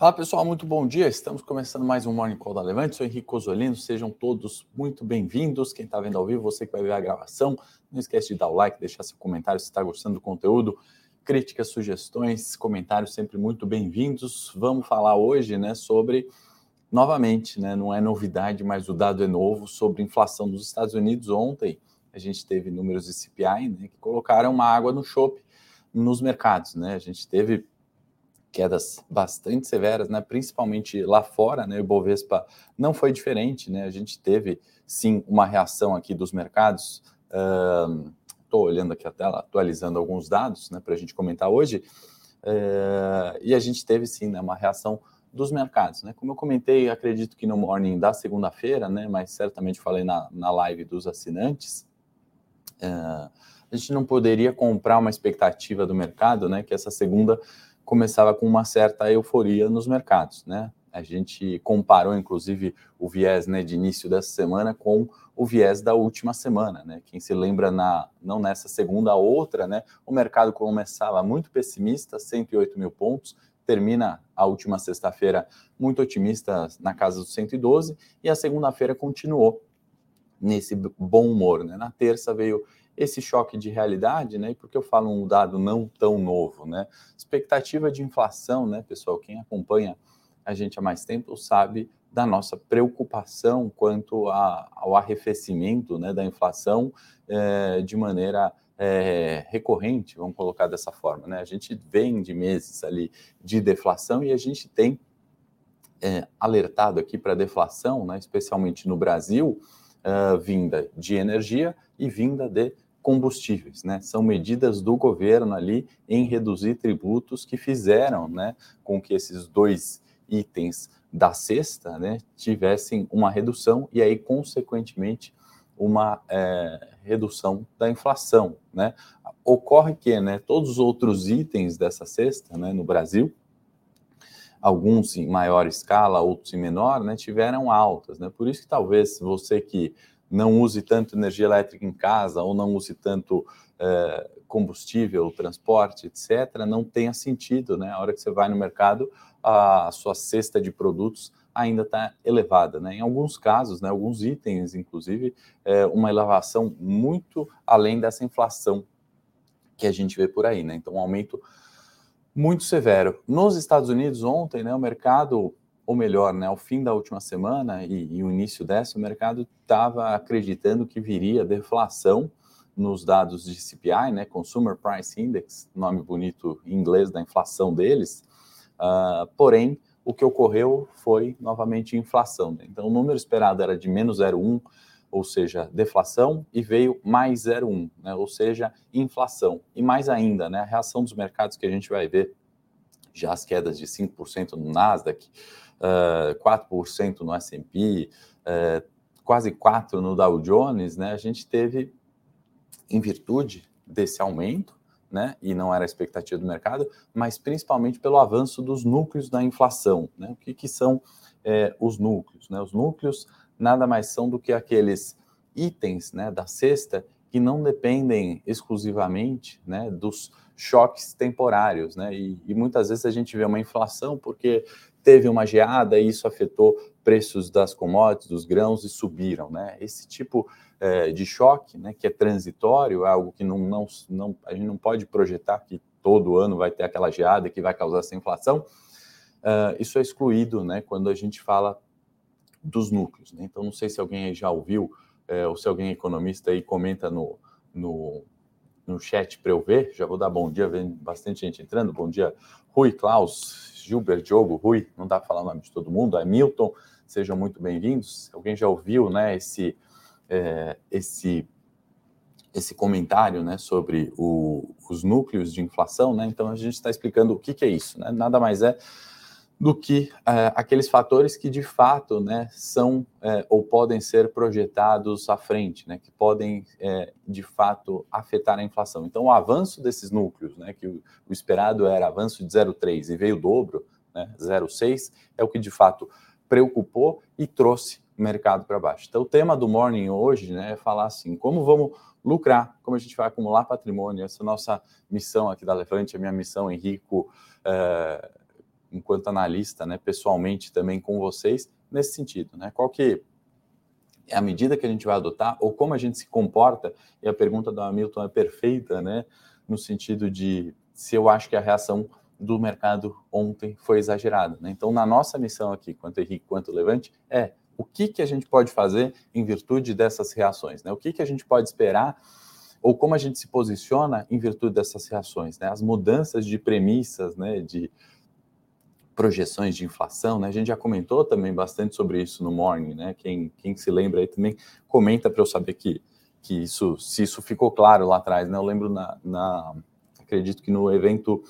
Fala pessoal, muito bom dia. Estamos começando mais um Morning Call da Levante. Sou Henrique Cosolino, sejam todos muito bem-vindos. Quem está vendo ao vivo, você que vai ver a gravação, não esquece de dar o like, deixar seu comentário se está gostando do conteúdo. Críticas, sugestões, comentários sempre muito bem-vindos. Vamos falar hoje né, sobre, novamente, né, não é novidade, mas o dado é novo, sobre inflação dos Estados Unidos. Ontem a gente teve números de CPI né, que colocaram uma água no chope nos mercados. Né? A gente teve quedas bastante severas, né? principalmente lá fora, né? o Bovespa não foi diferente, né? a gente teve sim uma reação aqui dos mercados, estou uh, olhando aqui a tela, atualizando alguns dados né, para a gente comentar hoje, uh, e a gente teve sim né, uma reação dos mercados. Né? Como eu comentei, acredito que no morning da segunda-feira, né, mas certamente falei na, na live dos assinantes, uh, a gente não poderia comprar uma expectativa do mercado, né, que essa segunda começava com uma certa euforia nos mercados, né? A gente comparou, inclusive, o viés né, de início dessa semana com o viés da última semana, né? Quem se lembra, na, não nessa segunda, a outra, né? O mercado começava muito pessimista, 108 mil pontos, termina a última sexta-feira muito otimista na casa dos 112, e a segunda-feira continuou nesse bom humor, né? Na terça veio esse choque de realidade, né? E por que eu falo um dado não tão novo, né? Expectativa de inflação, né, pessoal? Quem acompanha a gente há mais tempo sabe da nossa preocupação quanto a, ao arrefecimento né, da inflação é, de maneira é, recorrente, vamos colocar dessa forma. Né? A gente vem de meses ali de deflação e a gente tem é, alertado aqui para deflação, né, especialmente no Brasil, vinda de energia e vinda de combustíveis, né? São medidas do governo ali em reduzir tributos que fizeram, né, com que esses dois itens da cesta, né, tivessem uma redução e aí consequentemente uma é, redução da inflação, né? Ocorre que, né, todos os outros itens dessa cesta, né, no Brasil, alguns em maior escala, outros em menor, né, tiveram altas, né? Por isso que talvez você que não use tanto energia elétrica em casa ou não use tanto é, combustível, transporte, etc., não tenha sentido, né? A hora que você vai no mercado, a sua cesta de produtos ainda está elevada, né? Em alguns casos, né, alguns itens, inclusive, é, uma elevação muito além dessa inflação que a gente vê por aí, né? Então, um aumento muito severo. Nos Estados Unidos, ontem, né, o mercado ou melhor, né, ao fim da última semana e, e o início dessa, o mercado estava acreditando que viria deflação nos dados de CPI, né, Consumer Price Index, nome bonito em inglês da inflação deles. Uh, porém, o que ocorreu foi novamente inflação. Né? Então, o número esperado era de menos 0,1, ou seja, deflação, e veio mais 0,1, né? ou seja, inflação. E mais ainda, né, a reação dos mercados que a gente vai ver, já as quedas de 5% no Nasdaq, uh, 4% no S&P, uh, quase 4% no Dow Jones, né, a gente teve, em virtude desse aumento, né, e não era a expectativa do mercado, mas principalmente pelo avanço dos núcleos da inflação. Né? O que, que são é, os núcleos? Né? Os núcleos nada mais são do que aqueles itens né, da cesta que não dependem exclusivamente né, dos choques temporários, né? E, e, muitas vezes a gente vê uma inflação porque teve uma geada e isso afetou preços das commodities, dos grãos e subiram, né? Esse tipo é, de choque, né, que é transitório, é algo que não, não, não, a gente não pode projetar que todo ano vai ter aquela geada que vai causar essa inflação. Uh, isso é excluído, né, quando a gente fala dos núcleos. Né? Então, não sei se alguém já ouviu, é, ou se alguém é economista aí comenta no, no, no chat para eu ver. Já vou dar bom dia, vem bastante gente entrando. Bom dia, Rui, Klaus, Gilbert, Diogo, Rui, não dá para falar o nome de todo mundo, é Milton, sejam muito bem-vindos. Alguém já ouviu né, esse, é, esse, esse comentário né, sobre o, os núcleos de inflação? Né? Então, a gente está explicando o que, que é isso. Né? Nada mais é do que é, aqueles fatores que de fato né, são é, ou podem ser projetados à frente, né, que podem é, de fato afetar a inflação. Então, o avanço desses núcleos, né, que o, o esperado era avanço de 0,3 e veio o dobro, né, 0,6, é o que de fato preocupou e trouxe o mercado para baixo. Então, o tema do Morning hoje né, é falar assim: como vamos lucrar, como a gente vai acumular patrimônio, essa é a nossa missão aqui da Levante, a minha missão, Henrico. É, enquanto analista, né, pessoalmente também com vocês nesse sentido, né? Qual que é a medida que a gente vai adotar ou como a gente se comporta? E a pergunta do Hamilton é perfeita, né? No sentido de se eu acho que a reação do mercado ontem foi exagerada. Né? Então, na nossa missão aqui, quanto Henrique, quanto Levante, é o que, que a gente pode fazer em virtude dessas reações, né? O que, que a gente pode esperar ou como a gente se posiciona em virtude dessas reações, né? As mudanças de premissas, né? De projeções de inflação, né? A gente já comentou também bastante sobre isso no Morning, né? Quem, quem se lembra aí também comenta para eu saber que, que isso, se isso ficou claro lá atrás, né? Eu lembro na, na acredito que no evento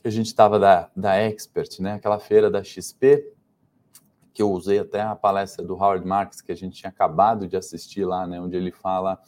que a gente estava da, da Expert, né? Aquela feira da XP, que eu usei até a palestra do Howard Marks, que a gente tinha acabado de assistir lá, né? Onde ele fala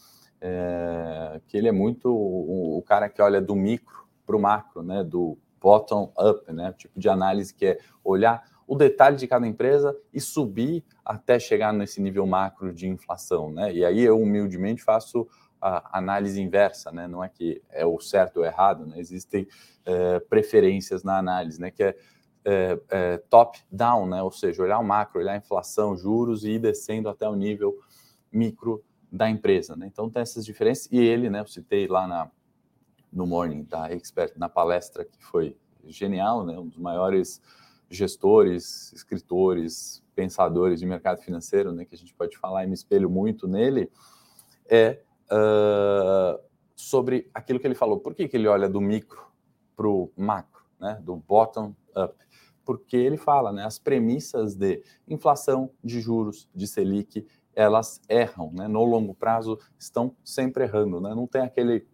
é, que ele é muito o, o, cara que olha do micro para o macro, né? Do bottom up, né? Tipo de análise que é olhar o detalhe de cada empresa e subir até chegar nesse nível macro de inflação, né? E aí eu humildemente faço a análise inversa, né? Não é que é o certo ou errado, né? Existem é, preferências na análise, né? Que é, é, é top-down, né? Ou seja, olhar o macro, olhar a inflação, juros e ir descendo até o nível micro da empresa, né? Então tem essas diferenças e ele, né? Eu citei lá na no morning da expert na palestra que foi genial, né? Um dos maiores gestores, escritores, pensadores de mercado financeiro, né? Que a gente pode falar e me espelho muito nele é uh, sobre aquilo que ele falou. Por que, que ele olha do micro para o macro, né? do bottom up? Porque ele fala, né? As premissas de inflação, de juros, de Selic, elas erram, né? No longo prazo estão sempre errando, né? Não tem aquele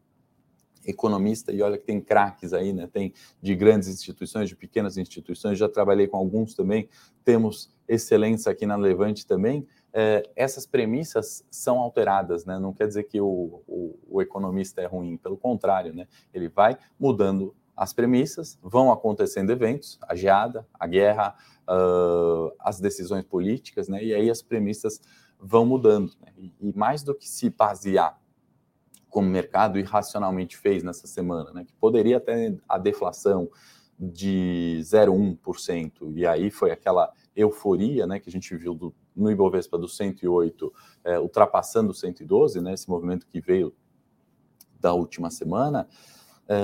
economista, e olha que tem craques aí, né? Tem de grandes instituições, de pequenas instituições, já trabalhei com alguns também, temos excelentes aqui na Levante também, é, essas premissas são alteradas, né? Não quer dizer que o, o, o, economista é ruim, pelo contrário, né? Ele vai mudando as premissas, vão acontecendo eventos, a geada, a guerra, uh, as decisões políticas, né? E aí as premissas vão mudando. Né? E, e, mais do que se basear como o mercado irracionalmente fez nessa semana, né? Que poderia ter a deflação de 0,1%, e aí foi aquela euforia, né, que a gente viu do, no Ibovespa do 108, é, ultrapassando o 112, né, esse movimento que veio da última semana, é,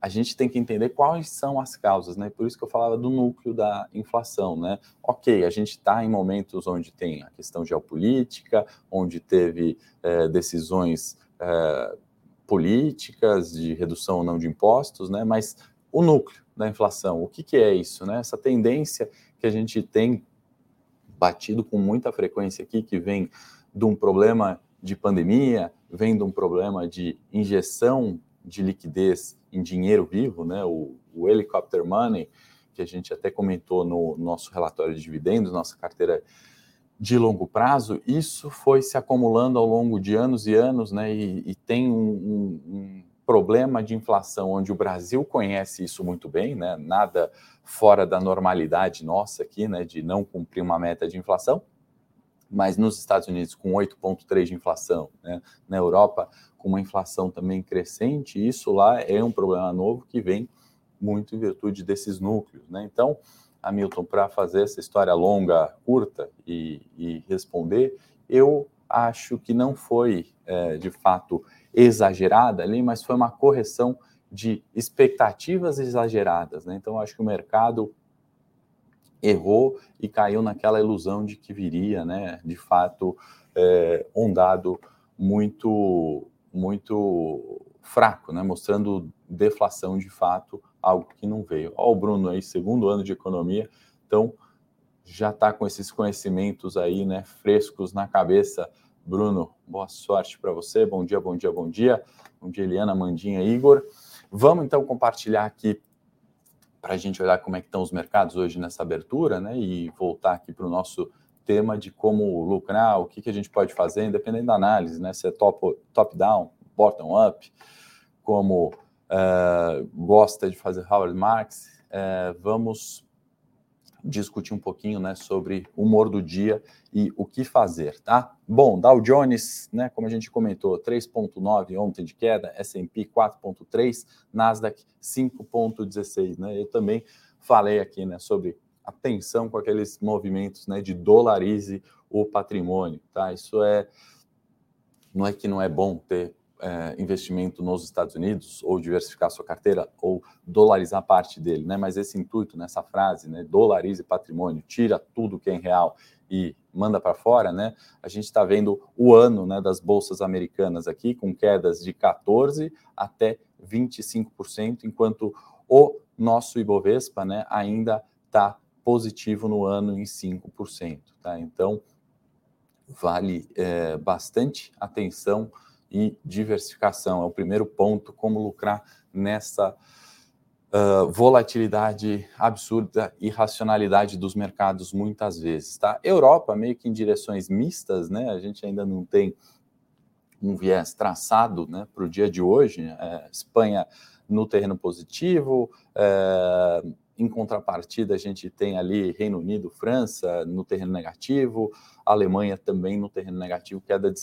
a gente tem que entender quais são as causas, né? Por isso que eu falava do núcleo da inflação, né? Ok, a gente está em momentos onde tem a questão geopolítica, onde teve é, decisões é, políticas de redução ou não de impostos, né? Mas o núcleo da inflação, o que, que é isso, né? Essa tendência que a gente tem batido com muita frequência aqui, que vem de um problema de pandemia, vem de um problema de injeção de liquidez em dinheiro vivo, né? O, o helicopter money, que a gente até comentou no nosso relatório de dividendos, nossa carteira de longo prazo, isso foi se acumulando ao longo de anos e anos, né? E, e tem um, um, um problema de inflação onde o Brasil conhece isso muito bem, né? Nada fora da normalidade nossa aqui, né, de não cumprir uma meta de inflação, mas nos Estados Unidos com 8,3 de inflação, né, na Europa com uma inflação também crescente, isso lá é um problema novo que vem muito em virtude desses núcleos, né? Então, Hamilton, para fazer essa história longa, curta e, e responder, eu acho que não foi é, de fato exagerada ali, mas foi uma correção de expectativas exageradas. Né? Então, acho que o mercado errou e caiu naquela ilusão de que viria, né, de fato, é, um dado muito, muito fraco, né, mostrando deflação de fato, algo que não veio. Ó, o Bruno aí, segundo ano de economia, então já está com esses conhecimentos aí, né, frescos na cabeça. Bruno, boa sorte para você. Bom dia, bom dia, bom dia. Bom dia, Eliana, Mandinha, Igor. Vamos então compartilhar aqui para a gente olhar como é que estão os mercados hoje nessa abertura, né? E voltar aqui para o nosso tema de como lucrar, o que, que a gente pode fazer, independente da análise, né? Se é top, top down, bottom up, como uh, gosta de fazer Howard Marks, uh, vamos discutir um pouquinho, né, sobre humor do dia e o que fazer, tá? Bom, Dow Jones, né, como a gente comentou, 3.9 ontem de queda, S&P 4.3, Nasdaq 5.16, né? Eu também falei aqui, né, sobre atenção com aqueles movimentos, né, de dolarize o patrimônio, tá? Isso é não é que não é bom ter é, investimento nos Estados Unidos ou diversificar sua carteira ou dolarizar parte dele, né? Mas esse intuito nessa frase, né, dolarize patrimônio, tira tudo que é em real e manda para fora, né? A gente está vendo o ano, né, das bolsas americanas aqui com quedas de 14 até 25%, enquanto o nosso Ibovespa, né, ainda está positivo no ano em 5%, tá? Então, vale é, bastante atenção e diversificação. É o primeiro ponto, como lucrar nessa uh, volatilidade absurda e racionalidade dos mercados muitas vezes. Tá? Europa meio que em direções mistas, né? A gente ainda não tem um viés traçado né, para o dia de hoje. É, Espanha no terreno positivo, é, em contrapartida, a gente tem ali Reino Unido, França no terreno negativo, Alemanha também no terreno negativo, queda de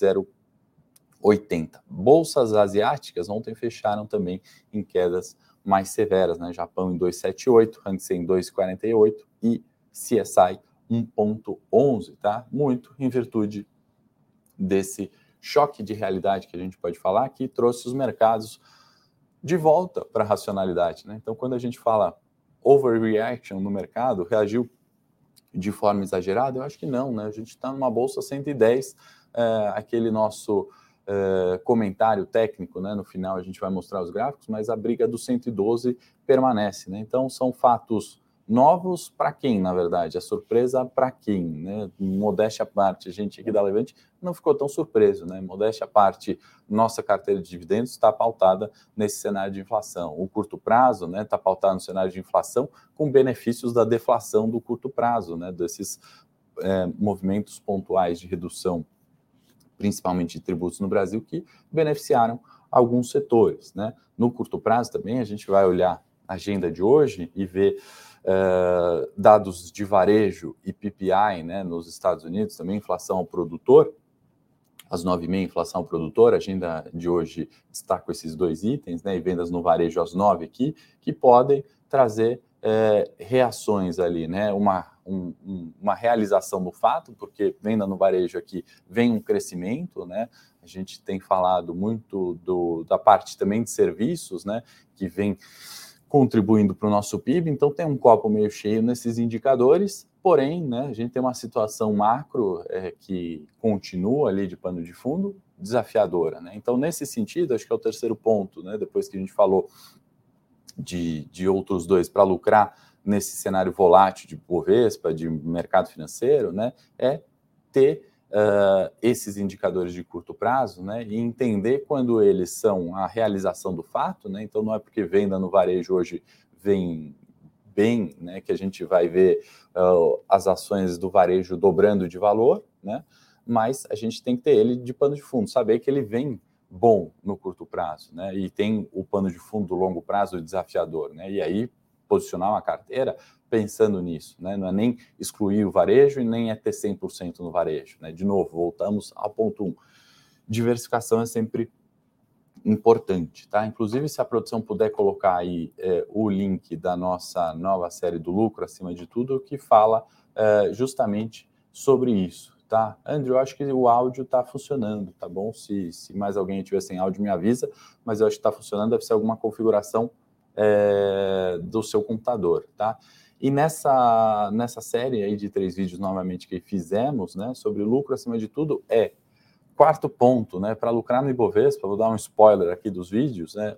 0,80. Bolsas asiáticas ontem fecharam também em quedas mais severas, né? Japão em 2,78, Hang Seng em 2,48 e CSI 1,11, tá? Muito em virtude desse choque de realidade que a gente pode falar que trouxe os mercados de volta para a racionalidade, né? Então, quando a gente fala overreaction no mercado, reagiu de forma exagerada? Eu acho que não, né? A gente está numa bolsa 110, é, aquele nosso é, comentário técnico, né? No final a gente vai mostrar os gráficos, mas a briga do 112 permanece, né? Então são fatos novos para quem, na verdade? A surpresa para quem, né? Modéstia à parte, a gente aqui da Levante não ficou tão surpreso, né? Modéstia à parte, nossa carteira de dividendos está pautada nesse cenário de inflação. O curto prazo, né, está pautado no cenário de inflação com benefícios da deflação do curto prazo, né? Desses é, movimentos pontuais de redução, principalmente de tributos no Brasil, que beneficiaram alguns setores, né? No curto prazo também a gente vai olhar a agenda de hoje e ver uh, dados de varejo e PPI né, nos Estados Unidos, também inflação ao produtor, às 9h30, inflação ao produtor, a agenda de hoje destaca esses dois itens, né, e vendas no varejo às 9 aqui, que podem trazer é, reações ali, né, uma, um, uma realização do fato, porque venda no varejo aqui vem um crescimento, né, a gente tem falado muito do, da parte também de serviços, né, que vem contribuindo para o nosso PIB, então tem um copo meio cheio nesses indicadores, porém, né, a gente tem uma situação macro é, que continua ali de pano de fundo, desafiadora. Né? Então, nesse sentido, acho que é o terceiro ponto, né, depois que a gente falou de, de outros dois para lucrar nesse cenário volátil de Bovespa, de mercado financeiro, né, é ter uh, esses indicadores de curto prazo, né, e entender quando eles são a realização do fato, né, então não é porque venda no varejo hoje vem bem, né, que a gente vai ver uh, as ações do varejo dobrando de valor, né, mas a gente tem que ter ele de pano de fundo, saber que ele vem bom no curto prazo, né, e tem o pano de fundo do longo prazo desafiador, né, e aí posicionar uma carteira pensando nisso, né? Não é nem excluir o varejo e nem é ter 100% no varejo, né? De novo, voltamos ao ponto 1. Um. Diversificação é sempre importante, tá? Inclusive, se a produção puder colocar aí é, o link da nossa nova série do lucro, acima de tudo, que fala é, justamente sobre isso, tá? Andrew, eu acho que o áudio está funcionando, tá bom? Se, se mais alguém tiver sem áudio, me avisa, mas eu acho que está funcionando, deve ser alguma configuração é, do seu computador, tá? E nessa, nessa série aí de três vídeos, novamente, que fizemos, né, sobre lucro acima de tudo, é quarto ponto, né, para lucrar no Ibovespa, vou dar um spoiler aqui dos vídeos, né,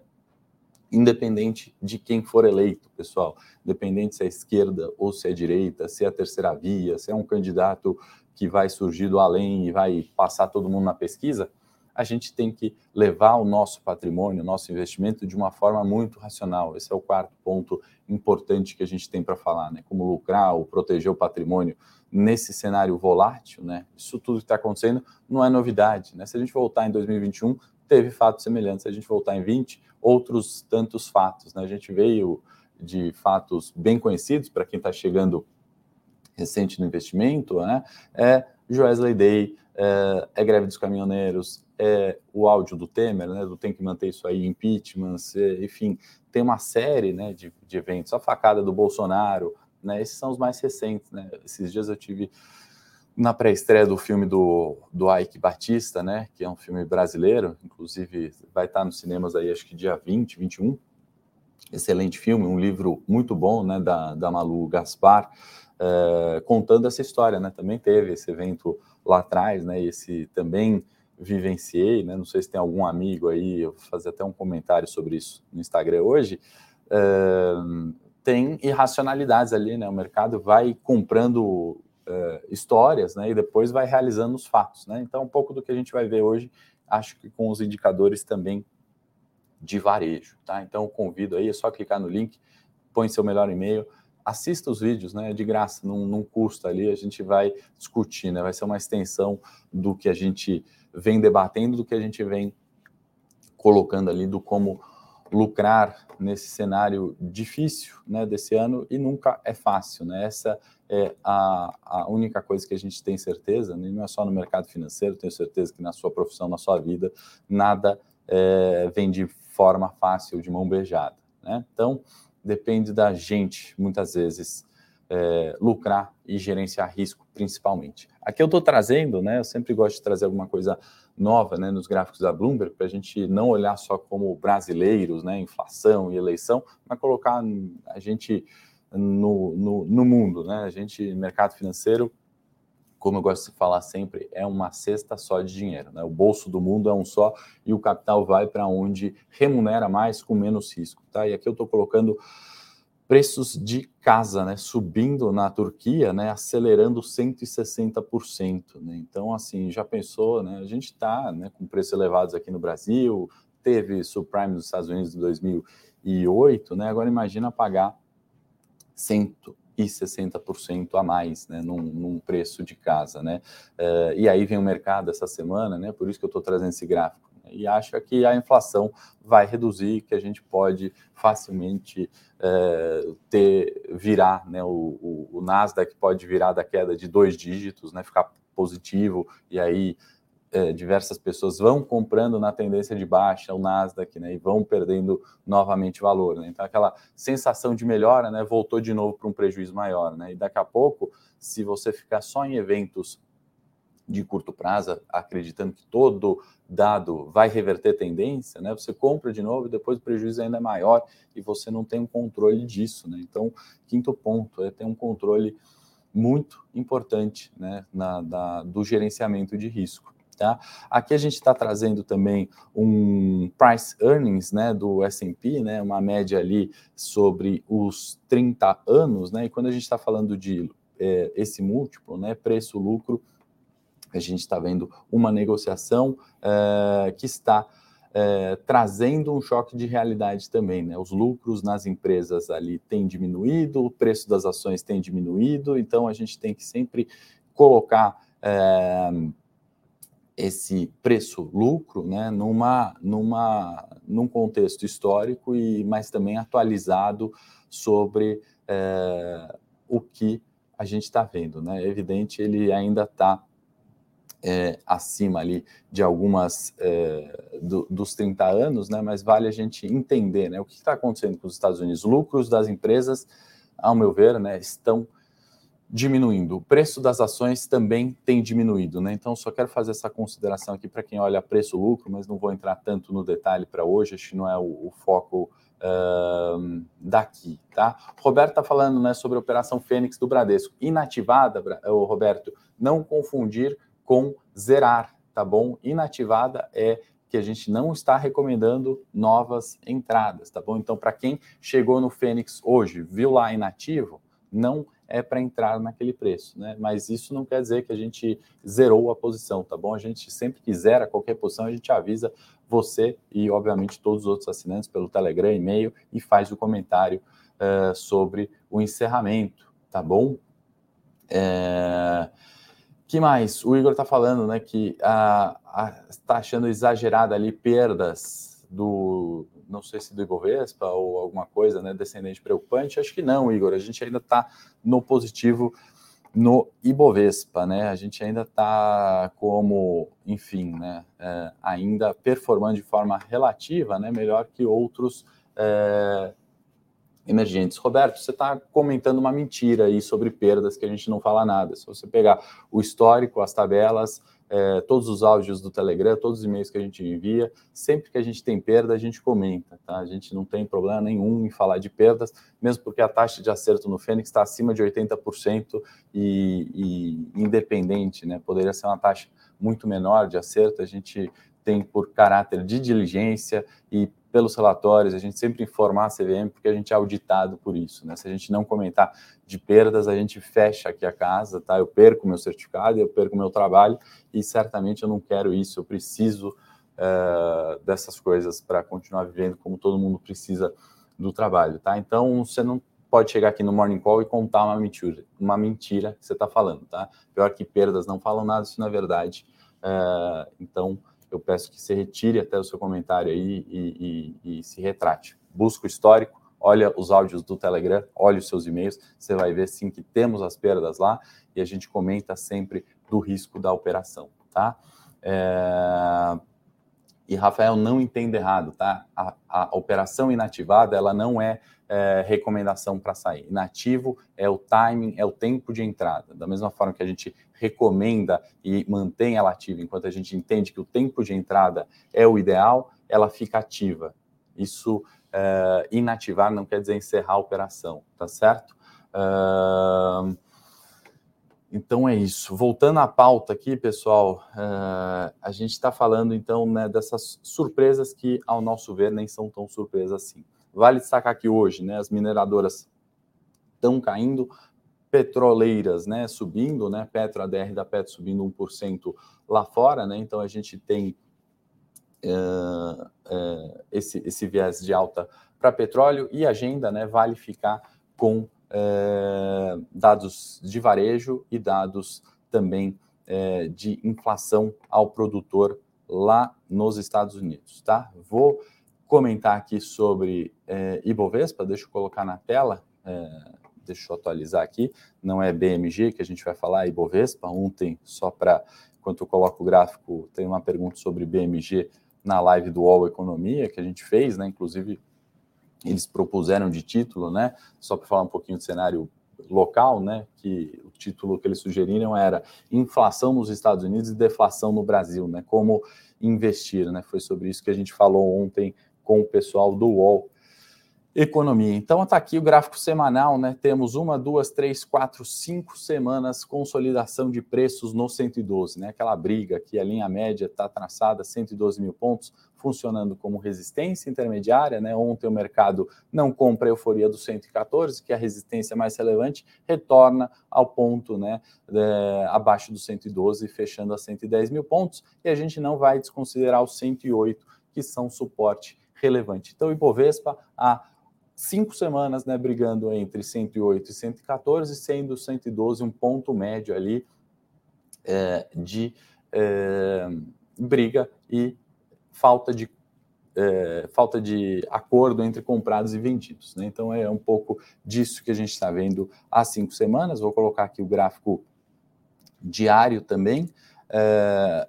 independente de quem for eleito, pessoal, independente se é esquerda ou se é direita, se é a terceira via, se é um candidato que vai surgir do além e vai passar todo mundo na pesquisa, a gente tem que levar o nosso patrimônio, o nosso investimento de uma forma muito racional. Esse é o quarto ponto importante que a gente tem para falar, né? Como lucrar ou proteger o patrimônio nesse cenário volátil, né? Isso tudo que está acontecendo não é novidade, né? Se a gente voltar em 2021, teve fatos semelhantes. Se a gente voltar em 20, outros tantos fatos, né? A gente veio de fatos bem conhecidos para quem está chegando recente no investimento, né? É Joesley Day, é, é, greve dos caminhoneiros, é o áudio do Temer, né, do tem que manter isso aí, impeachment, enfim, tem uma série né, de, de eventos, a facada do Bolsonaro, né, esses são os mais recentes. Né, esses dias eu tive na pré-estreia do filme do, do Ike Batista, né, que é um filme brasileiro, inclusive vai estar nos cinemas aí acho que dia 20, 21, excelente filme, um livro muito bom, né, da, da Malu Gaspar, é, contando essa história, né, também teve esse evento lá atrás, né, esse também vivenciei, né, não sei se tem algum amigo aí, eu vou fazer até um comentário sobre isso no Instagram hoje, é, tem irracionalidades ali, né, o mercado vai comprando uh, histórias, né, e depois vai realizando os fatos, né? Então, um pouco do que a gente vai ver hoje, acho que com os indicadores também de varejo, tá? Então, convido aí, é só clicar no link, põe seu melhor e-mail, assista os vídeos, né? De graça, não, não custa ali, a gente vai discutir, né? Vai ser uma extensão do que a gente vem debatendo, do que a gente vem colocando ali, do como lucrar nesse cenário difícil né, desse ano e nunca é fácil. Né? Essa é a, a única coisa que a gente tem certeza, né? não é só no mercado financeiro, tenho certeza que na sua profissão, na sua vida, nada é, vem de forma fácil, de mão beijada. Né? Então, depende da gente, muitas vezes, é, lucrar e gerenciar risco, principalmente. Aqui eu estou trazendo, né? Eu sempre gosto de trazer alguma coisa nova né, nos gráficos da Bloomberg, para a gente não olhar só como brasileiros, né, inflação e eleição, mas colocar a gente no, no, no mundo. Né? A gente, mercado financeiro, como eu gosto de falar sempre, é uma cesta só de dinheiro. Né? O bolso do mundo é um só e o capital vai para onde remunera mais com menos risco. Tá? E aqui eu estou colocando preços de casa, né, subindo na Turquia, né, acelerando 160%, né? Então, assim, já pensou, né? A gente está, né, com preços elevados aqui no Brasil, teve subprime nos Estados Unidos em 2008, né? Agora imagina pagar 160% a mais, né, num, num, preço de casa, né? Uh, e aí vem o mercado essa semana, né? Por isso que eu estou trazendo esse gráfico e acha que a inflação vai reduzir, que a gente pode facilmente é, ter virar, né, o, o, o, Nasdaq pode virar da queda de dois dígitos, né, ficar positivo, e aí é, diversas pessoas vão comprando na tendência de baixa o Nasdaq, né, e vão perdendo novamente valor, né? Então aquela sensação de melhora, né, voltou de novo para um prejuízo maior, né? E daqui a pouco, se você ficar só em eventos de curto prazo, acreditando que todo dado vai reverter tendência, né? Você compra de novo e depois o prejuízo ainda é maior e você não tem um controle disso, né? Então, quinto ponto é ter um controle muito importante, né, na, da, do gerenciamento de risco. Tá? Aqui a gente está trazendo também um price earnings né, do S&P, né, uma média ali sobre os 30 anos, né, e quando a gente está falando de é, esse múltiplo, né, preço-lucro, a gente está vendo uma negociação é, que está é, trazendo um choque de realidade também. Né? Os lucros nas empresas ali têm diminuído, o preço das ações tem diminuído, então a gente tem que sempre colocar é, esse preço-lucro né, numa, numa, num contexto histórico, e mas também atualizado sobre é, o que a gente está vendo. Né? É evidente, ele ainda está é, acima ali de algumas é, do, dos 30 anos, né? Mas vale a gente entender, né? O que está acontecendo com os Estados Unidos? Lucros das empresas, ao meu ver, né, estão diminuindo. O preço das ações também tem diminuído, né? Então, só quero fazer essa consideração aqui para quem olha preço-lucro, mas não vou entrar tanto no detalhe para hoje, acho que não é o, o foco uh, daqui, tá? Roberto está falando né, sobre a operação Fênix do Bradesco. Inativada, Roberto, não confundir com zerar, tá bom? Inativada é que a gente não está recomendando novas entradas, tá bom? Então, para quem chegou no Fênix hoje, viu lá inativo, não é para entrar naquele preço, né? Mas isso não quer dizer que a gente zerou a posição, tá bom? A gente sempre que zera qualquer posição, a gente avisa você e, obviamente, todos os outros assinantes pelo Telegram, e-mail e faz o comentário uh, sobre o encerramento, tá bom? É que mais? O Igor está falando, né, que está achando exagerada ali perdas do, não sei se do Ibovespa ou alguma coisa, né, descendente preocupante. Acho que não, Igor. A gente ainda está no positivo no Ibovespa, né? A gente ainda está como, enfim, né? É, ainda performando de forma relativa, né? Melhor que outros é, emergentes. Roberto, você está comentando uma mentira aí sobre perdas que a gente não fala nada. Se você pegar o histórico, as tabelas, é, todos os áudios do Telegram, todos os e-mails que a gente envia, sempre que a gente tem perda, a gente comenta, tá? A gente não tem problema nenhum em falar de perdas, mesmo porque a taxa de acerto no Fênix está acima de 80% e, e independente, né? Poderia ser uma taxa muito menor de acerto, a gente tem por caráter de diligência e pelos relatórios, a gente sempre informar a CVM, porque a gente é auditado por isso, né? Se a gente não comentar de perdas, a gente fecha aqui a casa, tá? Eu perco meu certificado, eu perco meu trabalho, e certamente eu não quero isso, eu preciso uh, dessas coisas para continuar vivendo como todo mundo precisa do trabalho, tá? Então, você não pode chegar aqui no Morning Call e contar uma mentira, uma mentira que você está falando, tá? Pior que perdas não falam nada, isso não é verdade. Uh, então, eu peço que você retire até o seu comentário aí e, e, e se retrate. Busca o histórico, olha os áudios do Telegram, olha os seus e-mails, você vai ver sim que temos as perdas lá e a gente comenta sempre do risco da operação, tá? É... E Rafael não entende errado, tá? A, a operação inativada ela não é é, recomendação para sair. Inativo é o timing, é o tempo de entrada. Da mesma forma que a gente recomenda e mantém ela ativa, enquanto a gente entende que o tempo de entrada é o ideal, ela fica ativa. Isso, é, inativar não quer dizer encerrar a operação, tá certo? Uh, então é isso. Voltando à pauta aqui, pessoal, uh, a gente está falando então né, dessas surpresas que, ao nosso ver, nem são tão surpresas assim. Vale destacar que hoje, né, as mineradoras estão caindo, petroleiras, né, subindo, né, Petro, ADR da Petro subindo 1% lá fora, né, então a gente tem uh, uh, esse, esse viés de alta para petróleo e agenda, né, vale ficar com uh, dados de varejo e dados também de inflação ao produtor lá nos Estados Unidos, tá? Vou comentar aqui sobre é, Ibovespa, deixa eu colocar na tela, é, deixa eu atualizar aqui, não é BMG que a gente vai falar, é Ibovespa. Ontem, só para, enquanto eu coloco o gráfico, tem uma pergunta sobre BMG na live do UOL Economia que a gente fez, né? Inclusive, eles propuseram de título, né? Só para falar um pouquinho do cenário local, né? Que o título que eles sugeriram era inflação nos Estados Unidos e deflação no Brasil, né? Como investir, né? Foi sobre isso que a gente falou ontem com o pessoal do UOL Economia. Então está aqui o gráfico semanal, né? Temos uma, duas, três, quatro, cinco semanas consolidação de preços no 112, né? Aquela briga que a linha média está traçada 112 mil pontos, funcionando como resistência intermediária, né? Ontem o mercado não compra a euforia do 114, que é a resistência mais relevante, retorna ao ponto, né? É, abaixo do 112, fechando a 110 mil pontos, e a gente não vai desconsiderar os 108 que são suporte relevante. Então, o Ibovespa há cinco semanas né, brigando entre 108 e 114, sendo 112 um ponto médio ali é, de é, briga e falta de é, falta de acordo entre comprados e vendidos. Né? Então é um pouco disso que a gente está vendo há cinco semanas. Vou colocar aqui o gráfico diário também. É...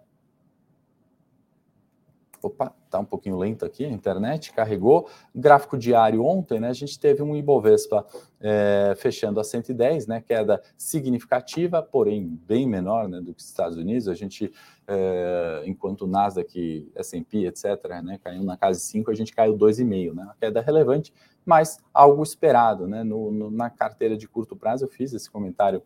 Opa, está um pouquinho lento aqui, a internet carregou. Gráfico diário ontem, né? A gente teve um Ibovespa é, fechando a 110, né? Queda significativa, porém bem menor né, do que os Estados Unidos. A gente, é, enquanto o Nasdaq, S&P, etc., né, caiu na casa de 5, a gente caiu 2,5, né? Uma queda relevante, mas algo esperado, né? No, no, na carteira de curto prazo, eu fiz esse comentário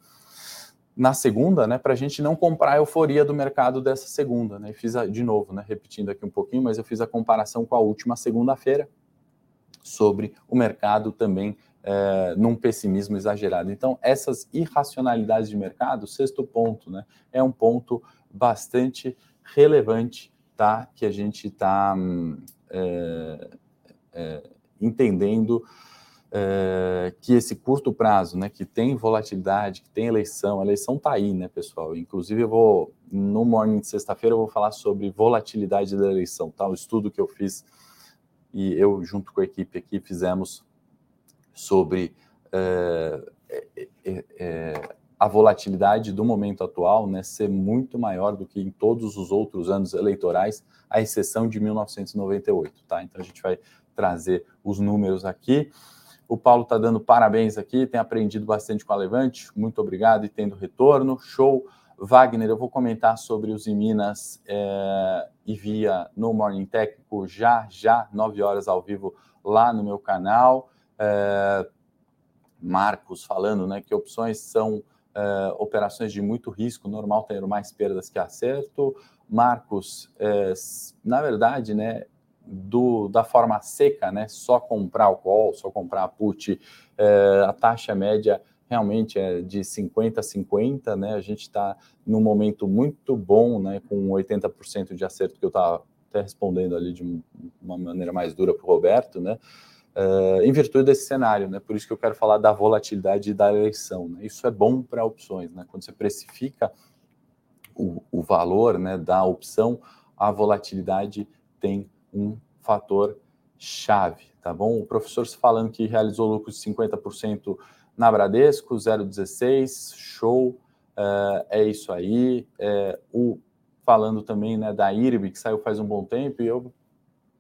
na segunda, né, para a gente não comprar a euforia do mercado dessa segunda, né? fiz a, de novo, né, repetindo aqui um pouquinho, mas eu fiz a comparação com a última segunda-feira sobre o mercado também é, num pessimismo exagerado. Então, essas irracionalidades de mercado, sexto ponto, né, é um ponto bastante relevante, tá? Que a gente está hum, é, é, entendendo é, que esse curto prazo, né, que tem volatilidade, que tem eleição, a eleição está aí, né, pessoal? Inclusive, eu vou, no morning de sexta-feira, eu vou falar sobre volatilidade da eleição, tá? O estudo que eu fiz e eu, junto com a equipe aqui, fizemos sobre é, é, a volatilidade do momento atual né, ser muito maior do que em todos os outros anos eleitorais, à exceção de 1998. Tá? Então a gente vai trazer os números aqui. O Paulo está dando parabéns aqui, tem aprendido bastante com a Levante. Muito obrigado e tendo retorno. Show. Wagner, eu vou comentar sobre os Minas é, e via no Morning Técnico já, já, 9 horas ao vivo lá no meu canal. É, Marcos falando né, que opções são é, operações de muito risco, normal ter mais perdas que acerto. Marcos, na verdade, né, do, da forma seca, né, só comprar call, só comprar put, é, a taxa média realmente é de 50 a 50, né? A gente está num momento muito bom, né? Com 80% de acerto que eu estava até respondendo ali de uma maneira mais dura para o Roberto, né? Uh, em virtude desse cenário, né? Por isso que eu quero falar da volatilidade da eleição. Né? Isso é bom para opções, né? Quando você precifica o, o, valor, né, da opção, a volatilidade tem um fator chave, tá bom? O professor falando que realizou lucro de 50% na Bradesco, 016, show, uh, é isso aí. É, o, falando também né, da IRB, que saiu faz um bom tempo, e eu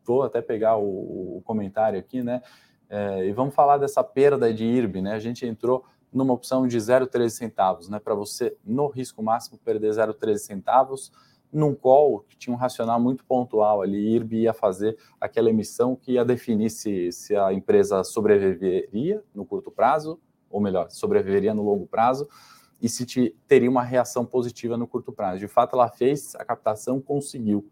vou até pegar o, o comentário aqui, né? É, e vamos falar dessa perda de IRB, né? A gente entrou numa opção de 0,13 centavos, né? Para você, no risco máximo, perder 0,13 centavos, num call que tinha um racional muito pontual ali, IRB ia fazer aquela emissão que ia definir se, se a empresa sobreviveria no curto prazo ou melhor, sobreviveria no longo prazo, e se te, teria uma reação positiva no curto prazo. De fato, ela fez, a captação conseguiu,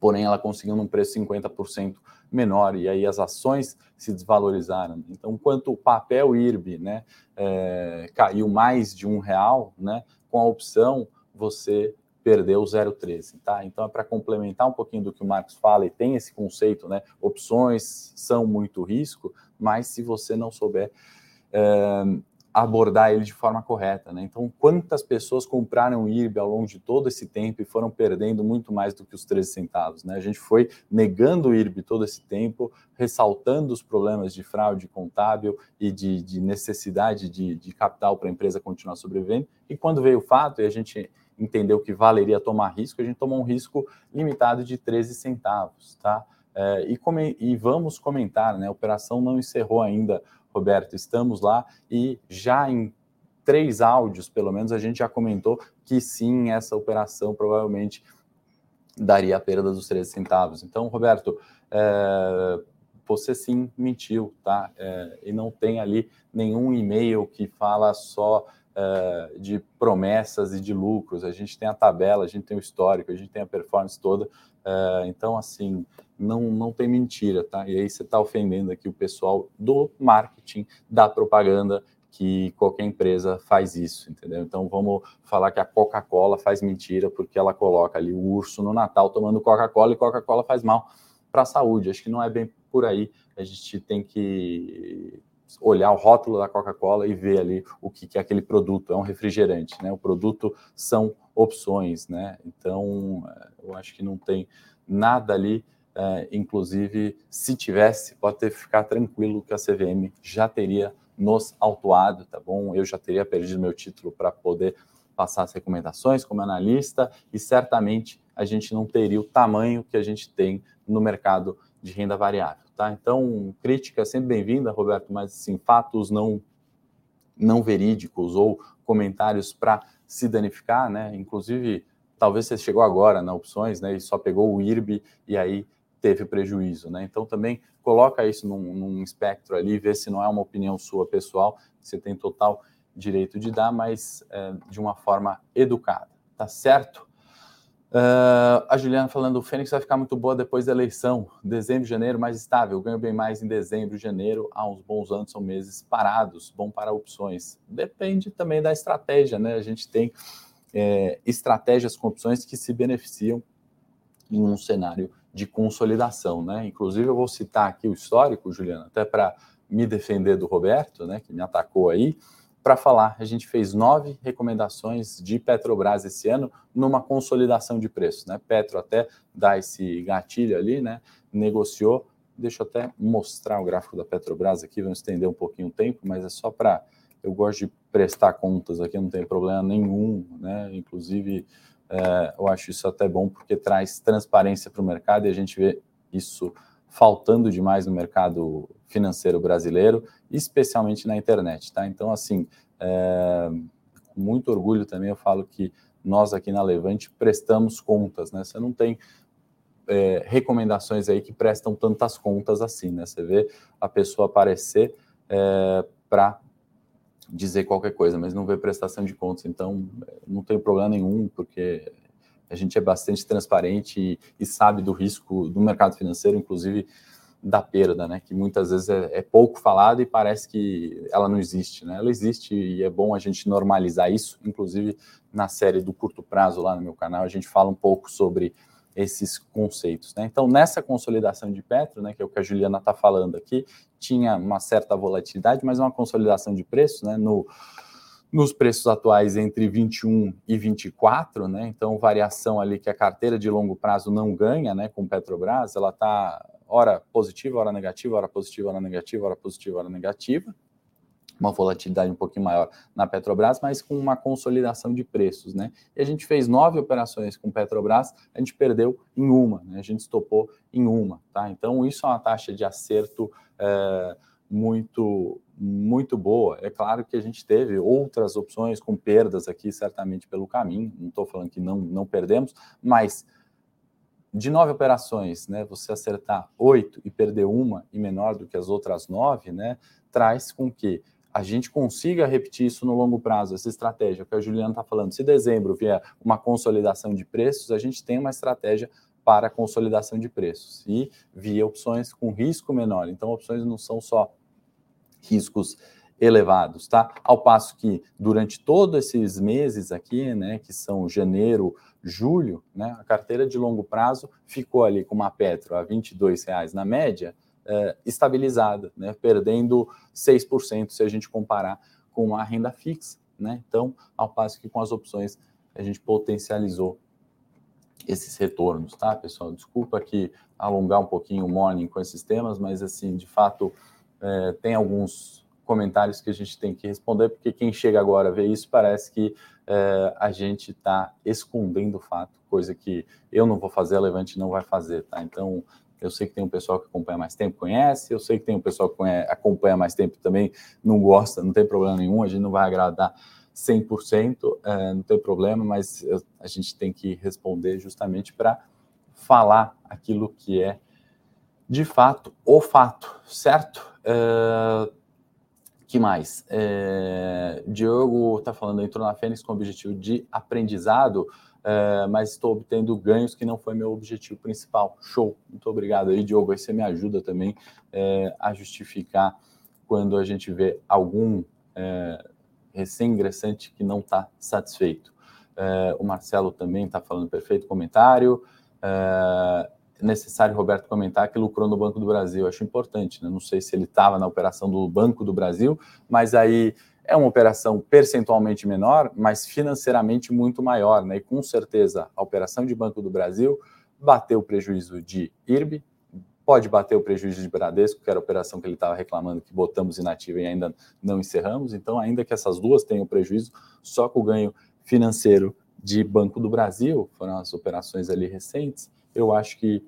porém ela conseguiu num preço 50% menor, e aí as ações se desvalorizaram. Então, enquanto o papel IRB né, é, caiu mais de um real, né, com a opção você perdeu 0,13, tá? Então é para complementar um pouquinho do que o Marcos fala e tem esse conceito, né? Opções são muito risco, mas se você não souber uh, abordar ele de forma correta. Né? Então, quantas pessoas compraram IRB ao longo de todo esse tempo e foram perdendo muito mais do que os 13 centavos? Né? A gente foi negando o IRB todo esse tempo, ressaltando os problemas de fraude contábil e de, de necessidade de, de capital para a empresa continuar sobrevivendo. E quando veio o fato e a gente entendeu que valeria tomar risco, a gente tomou um risco limitado de 13 centavos. Tá? É, e, come, e vamos comentar, né? a operação não encerrou ainda Roberto, estamos lá e já em três áudios, pelo menos, a gente já comentou que sim, essa operação provavelmente daria a perda dos 13 centavos. Então, Roberto, é, você sim mentiu, tá? É, e não tem ali nenhum e-mail que fala só é, de promessas e de lucros. A gente tem a tabela, a gente tem o histórico, a gente tem a performance toda. É, então, assim, não, não tem mentira, tá? E aí você está ofendendo aqui o pessoal do marketing, da propaganda, que qualquer empresa faz isso, entendeu? Então vamos falar que a Coca-Cola faz mentira porque ela coloca ali o urso no Natal tomando Coca-Cola e Coca-Cola faz mal para a saúde. Acho que não é bem por aí. A gente tem que olhar o rótulo da Coca-Cola e ver ali o que, que é aquele produto. É um refrigerante, né? O produto são opções, né? Então eu acho que não tem nada ali é, inclusive, se tivesse, pode ter ficar tranquilo que a CVM já teria nos autuado, tá bom? Eu já teria perdido meu título para poder passar as recomendações como analista e certamente a gente não teria o tamanho que a gente tem no mercado de renda variável, tá? Então, crítica é sempre bem-vinda, Roberto, mas assim, fatos não não verídicos ou comentários para se danificar, né? Inclusive, talvez você chegou agora na opções, né, e só pegou o IRB e aí teve prejuízo, né? Então também coloca isso num, num espectro ali, vê se não é uma opinião sua pessoal, você tem total direito de dar, mas é, de uma forma educada, tá certo? Uh, a Juliana falando, o Fênix vai ficar muito boa depois da eleição, dezembro, janeiro mais estável, ganho bem mais em dezembro, janeiro, há uns bons anos são meses parados, bom para opções. Depende também da estratégia, né? A gente tem é, estratégias com opções que se beneficiam em um cenário de consolidação, né? Inclusive eu vou citar aqui o histórico, Juliana, até para me defender do Roberto, né, que me atacou aí, para falar. A gente fez nove recomendações de Petrobras esse ano numa consolidação de preço, né? Petro até dá esse gatilho ali, né? Negociou. Deixa eu até mostrar o gráfico da Petrobras aqui, vamos estender um pouquinho o tempo, mas é só para eu gosto de prestar contas aqui, não tem problema nenhum, né? Inclusive, é, eu acho isso até bom porque traz transparência para o mercado e a gente vê isso faltando demais no mercado financeiro brasileiro, especialmente na internet, tá? Então, assim, é, com muito orgulho também eu falo que nós aqui na Levante prestamos contas, né? Você não tem é, recomendações aí que prestam tantas contas assim, né? Você vê a pessoa aparecer é, para dizer qualquer coisa, mas não vê prestação de contas. Então, não tem problema nenhum, porque a gente é bastante transparente e, e sabe do risco do mercado financeiro, inclusive da perda, né? Que muitas vezes é, é, pouco falado e parece que ela não existe, né? Ela existe e é bom a gente normalizar isso. Inclusive na série do curto prazo lá no meu canal a gente fala um pouco sobre esses conceitos. Né? Então, nessa consolidação de Petro, né, que é o que a Juliana está falando aqui, tinha uma certa volatilidade, mas uma consolidação de preço né, no, nos preços atuais entre 21 e 24, né? Então, variação ali que a carteira de longo prazo não ganha, né, com Petrobras, ela está hora positiva, hora negativa, hora positiva, hora negativa, hora positiva, hora negativa uma volatilidade um pouquinho maior na Petrobras, mas com uma consolidação de preços, né? E a gente fez nove operações com Petrobras, a gente perdeu em uma, né? A gente estopou em uma, tá? Então isso é uma taxa de acerto é, muito muito boa. É claro que a gente teve outras opções com perdas aqui, certamente pelo caminho. Não estou falando que não não perdemos, mas de nove operações, né, você acertar oito e perder uma e menor do que as outras nove, né, traz com que a gente consiga repetir isso no longo prazo, essa estratégia que a Juliana está falando. Se dezembro vier uma consolidação de preços, a gente tem uma estratégia para consolidação de preços e via opções com risco menor. Então, opções não são só riscos elevados, tá? Ao passo que durante todos esses meses aqui, né, que são janeiro, julho, né, a carteira de longo prazo ficou ali com uma Petro a R$ 22,00 na média, é, estabilizada, né, perdendo 6% se a gente comparar com a renda fixa. Né? Então, ao passo que com as opções a gente potencializou esses retornos, tá, pessoal? Desculpa aqui alongar um pouquinho o morning com esses temas, mas assim, de fato, é, tem alguns comentários que a gente tem que responder, porque quem chega agora ver isso parece que é, a gente está escondendo o fato, coisa que eu não vou fazer, a Levante não vai fazer, tá? Então, eu sei que tem um pessoal que acompanha mais tempo, conhece. Eu sei que tem um pessoal que conhece, acompanha mais tempo também, não gosta, não tem problema nenhum. A gente não vai agradar 100%, é, não tem problema, mas eu, a gente tem que responder justamente para falar aquilo que é de fato o fato, certo? É, que mais? É, Diogo está falando, entrou na Fênix com o objetivo de aprendizado é, mas estou obtendo ganhos que não foi meu objetivo principal. Show, muito obrigado aí, Diogo. Aí você me ajuda também a justificar quando a gente vê algum recém-ingressante que não está satisfeito. O Marcelo também está falando perfeito comentário. É necessário, Roberto, comentar que lucrou no Banco do Brasil. acho importante, né? Não sei se ele estava na operação do Banco do Brasil, mas aí é uma operação percentualmente menor, mas financeiramente muito maior, né? E com certeza a operação de Banco do Brasil bateu o prejuízo de IRB, pode bater o prejuízo de Bradesco, que era a operação que ele estava reclamando que botamos inativa e ainda não encerramos. Então, ainda que essas duas tenham prejuízo, só com o ganho financeiro de Banco do Brasil, foram as operações ali recentes, eu acho que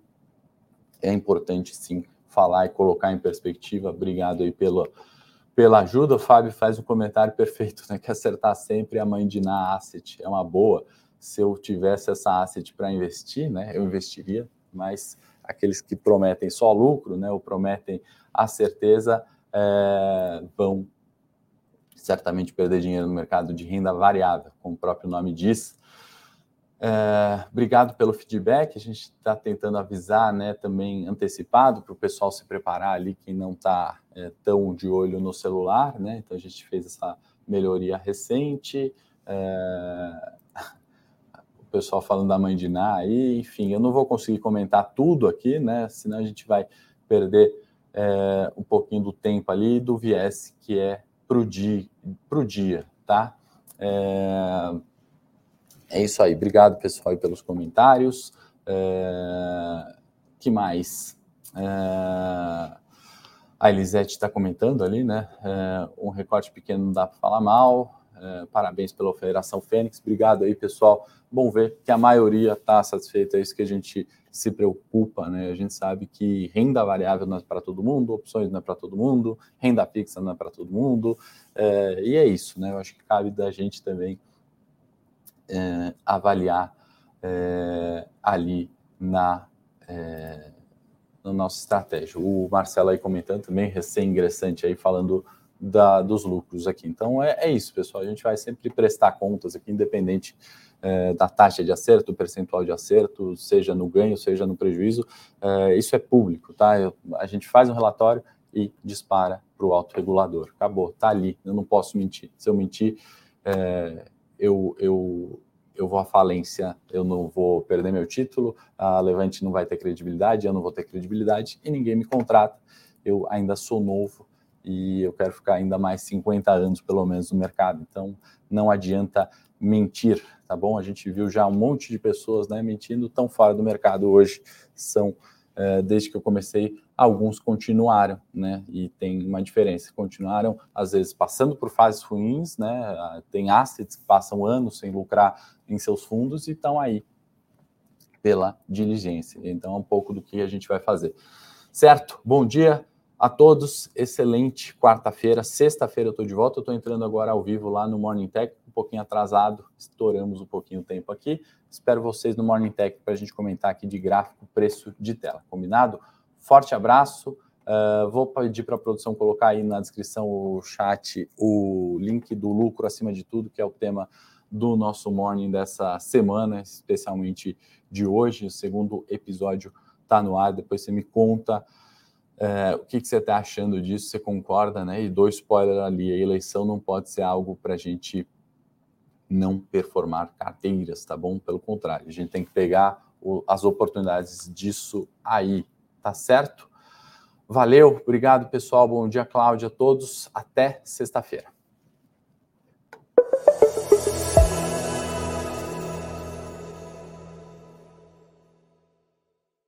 é importante sim falar e colocar em perspectiva. Obrigado aí pela pela ajuda. O Fábio faz um comentário perfeito, né? Que acertar sempre a mãe de na asset é uma boa. Se eu tivesse essa asset para investir, né? Eu investiria, mas aqueles que prometem só lucro, né? Ou prometem a certeza, é, vão certamente perder dinheiro no mercado de renda variável, como o próprio nome diz. É, obrigado pelo feedback. A gente está tentando avisar, né, também antecipado para o pessoal se preparar ali, quem não está é, tão de olho no celular, né? Então a gente fez essa melhoria recente. É, o pessoal falando da mãe de Ná aí, enfim, eu não vou conseguir comentar tudo aqui, né? Senão a gente vai perder um pouquinho do tempo ali do viés que é para o dia, pro dia, tá? É, é isso aí. Obrigado, pessoal, pelos comentários. É... que mais? É... A Elisete está comentando ali, né? É, um recorte pequeno não dá para falar mal. É, parabéns pela Operação Fênix. Obrigado aí, pessoal. Bom ver que a maioria está satisfeita. É isso que a gente se preocupa, né? A gente sabe que renda variável não é para todo mundo, opções não é para todo mundo, renda fixa não é para todo mundo. E é isso, né? Eu acho que cabe da gente também é, avaliar é, ali na é, na nossa estratégia. O Marcelo aí comentando também, recém-ingressante aí, falando da, dos lucros aqui. Então é, é, isso, pessoal. A gente vai sempre prestar contas aqui, independente é, da taxa de acerto, percentual de acerto, seja no ganho, seja no prejuízo. É, isso é público, tá? Eu, a gente faz um relatório e dispara para o autorregulador. Acabou, tá ali. Eu não posso mentir. Se eu mentir, eu, eu eu vou à falência, eu não vou perder meu título, a Levante não vai ter credibilidade, eu não vou ter credibilidade e ninguém me contrata. Eu ainda sou novo e eu quero ficar ainda mais 50 anos, pelo menos, no mercado. Então, não adianta mentir, tá bom? A gente viu já um monte de pessoas né, mentindo tão fora do mercado hoje. São, é, desde que eu comecei, alguns continuaram, né? E tem uma diferença. Continuaram, às vezes, passando por fases ruins, né? Tem assets que passam anos sem lucrar em seus fundos e estão aí pela diligência. Então, é um pouco do que a gente vai fazer. Certo? Bom dia a todos. Excelente quarta-feira. Sexta-feira eu estou de volta. Eu estou entrando agora ao vivo lá no Morning Tech, um pouquinho atrasado. Estouramos um pouquinho o tempo aqui. Espero vocês no Morning Tech para a gente comentar aqui de gráfico, preço de tela. Combinado? Forte abraço. Uh, vou pedir para a produção colocar aí na descrição o chat o link do lucro acima de tudo, que é o tema do nosso morning dessa semana, especialmente de hoje. O segundo episódio está no ar. Depois você me conta é, o que, que, você está achando disso, você concorda, né? E dois spoiler ali: a eleição não pode ser algo para a gente não performar carteiras, tá bom? Pelo contrário, a gente tem que pegar o, as oportunidades disso aí tá certo? Valeu, obrigado pessoal, bom dia, Cláudia, a todos, até sexta-feira.